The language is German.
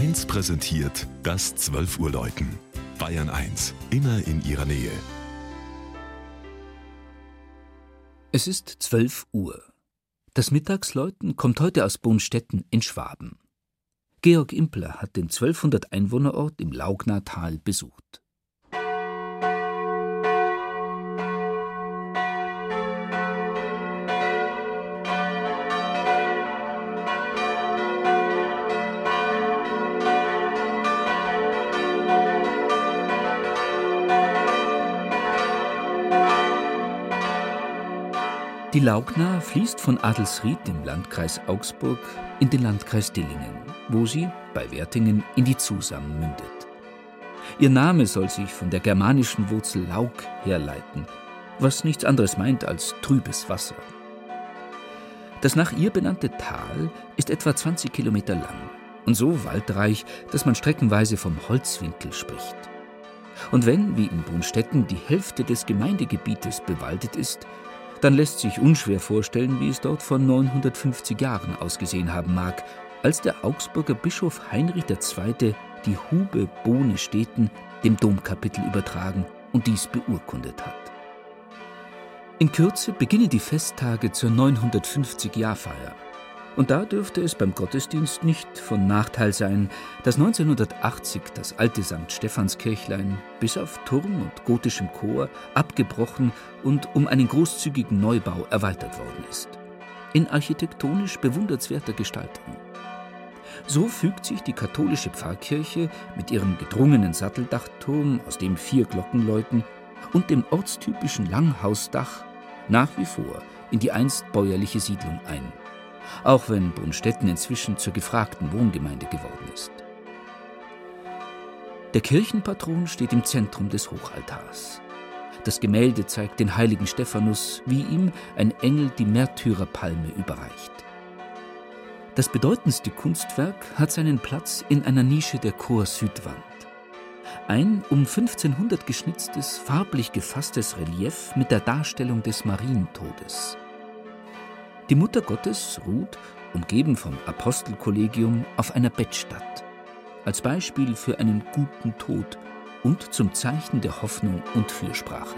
1 präsentiert das 12 Uhr Läuten. Bayern 1, immer in ihrer Nähe. Es ist 12 Uhr. Das Mittagsläuten kommt heute aus Bonstetten in Schwaben. Georg Impler hat den 1200 Einwohnerort im Laugnatal besucht. Die Laugna fließt von Adelsried im Landkreis Augsburg in den Landkreis Dillingen, wo sie bei Wertingen in die Zusam mündet. Ihr Name soll sich von der germanischen Wurzel Laug herleiten, was nichts anderes meint als trübes Wasser. Das nach ihr benannte Tal ist etwa 20 Kilometer lang und so waldreich, dass man streckenweise vom Holzwinkel spricht. Und wenn, wie in Brunstetten, die Hälfte des Gemeindegebietes bewaldet ist, dann lässt sich unschwer vorstellen, wie es dort vor 950 Jahren ausgesehen haben mag, als der Augsburger Bischof Heinrich II. die Hube Bohne Städten dem Domkapitel übertragen und dies beurkundet hat. In Kürze beginnen die Festtage zur 950-Jahrfeier. Und da dürfte es beim Gottesdienst nicht von Nachteil sein, dass 1980 das alte St. Stephanskirchlein bis auf Turm und gotischem Chor abgebrochen und um einen großzügigen Neubau erweitert worden ist. In architektonisch bewundernswerter Gestaltung. So fügt sich die katholische Pfarrkirche mit ihrem gedrungenen Satteldachturm, aus dem vier Glocken läuten, und dem ortstypischen Langhausdach nach wie vor in die einst bäuerliche Siedlung ein auch wenn Brunstetten inzwischen zur gefragten Wohngemeinde geworden ist. Der Kirchenpatron steht im Zentrum des Hochaltars. Das Gemälde zeigt den heiligen Stephanus, wie ihm ein Engel die Märtyrerpalme überreicht. Das bedeutendste Kunstwerk hat seinen Platz in einer Nische der Chor-Südwand. Ein um 1500 geschnitztes, farblich gefasstes Relief mit der Darstellung des Marientodes. Die Mutter Gottes ruht, umgeben vom Apostelkollegium, auf einer Bettstatt, als Beispiel für einen guten Tod und zum Zeichen der Hoffnung und Fürsprache.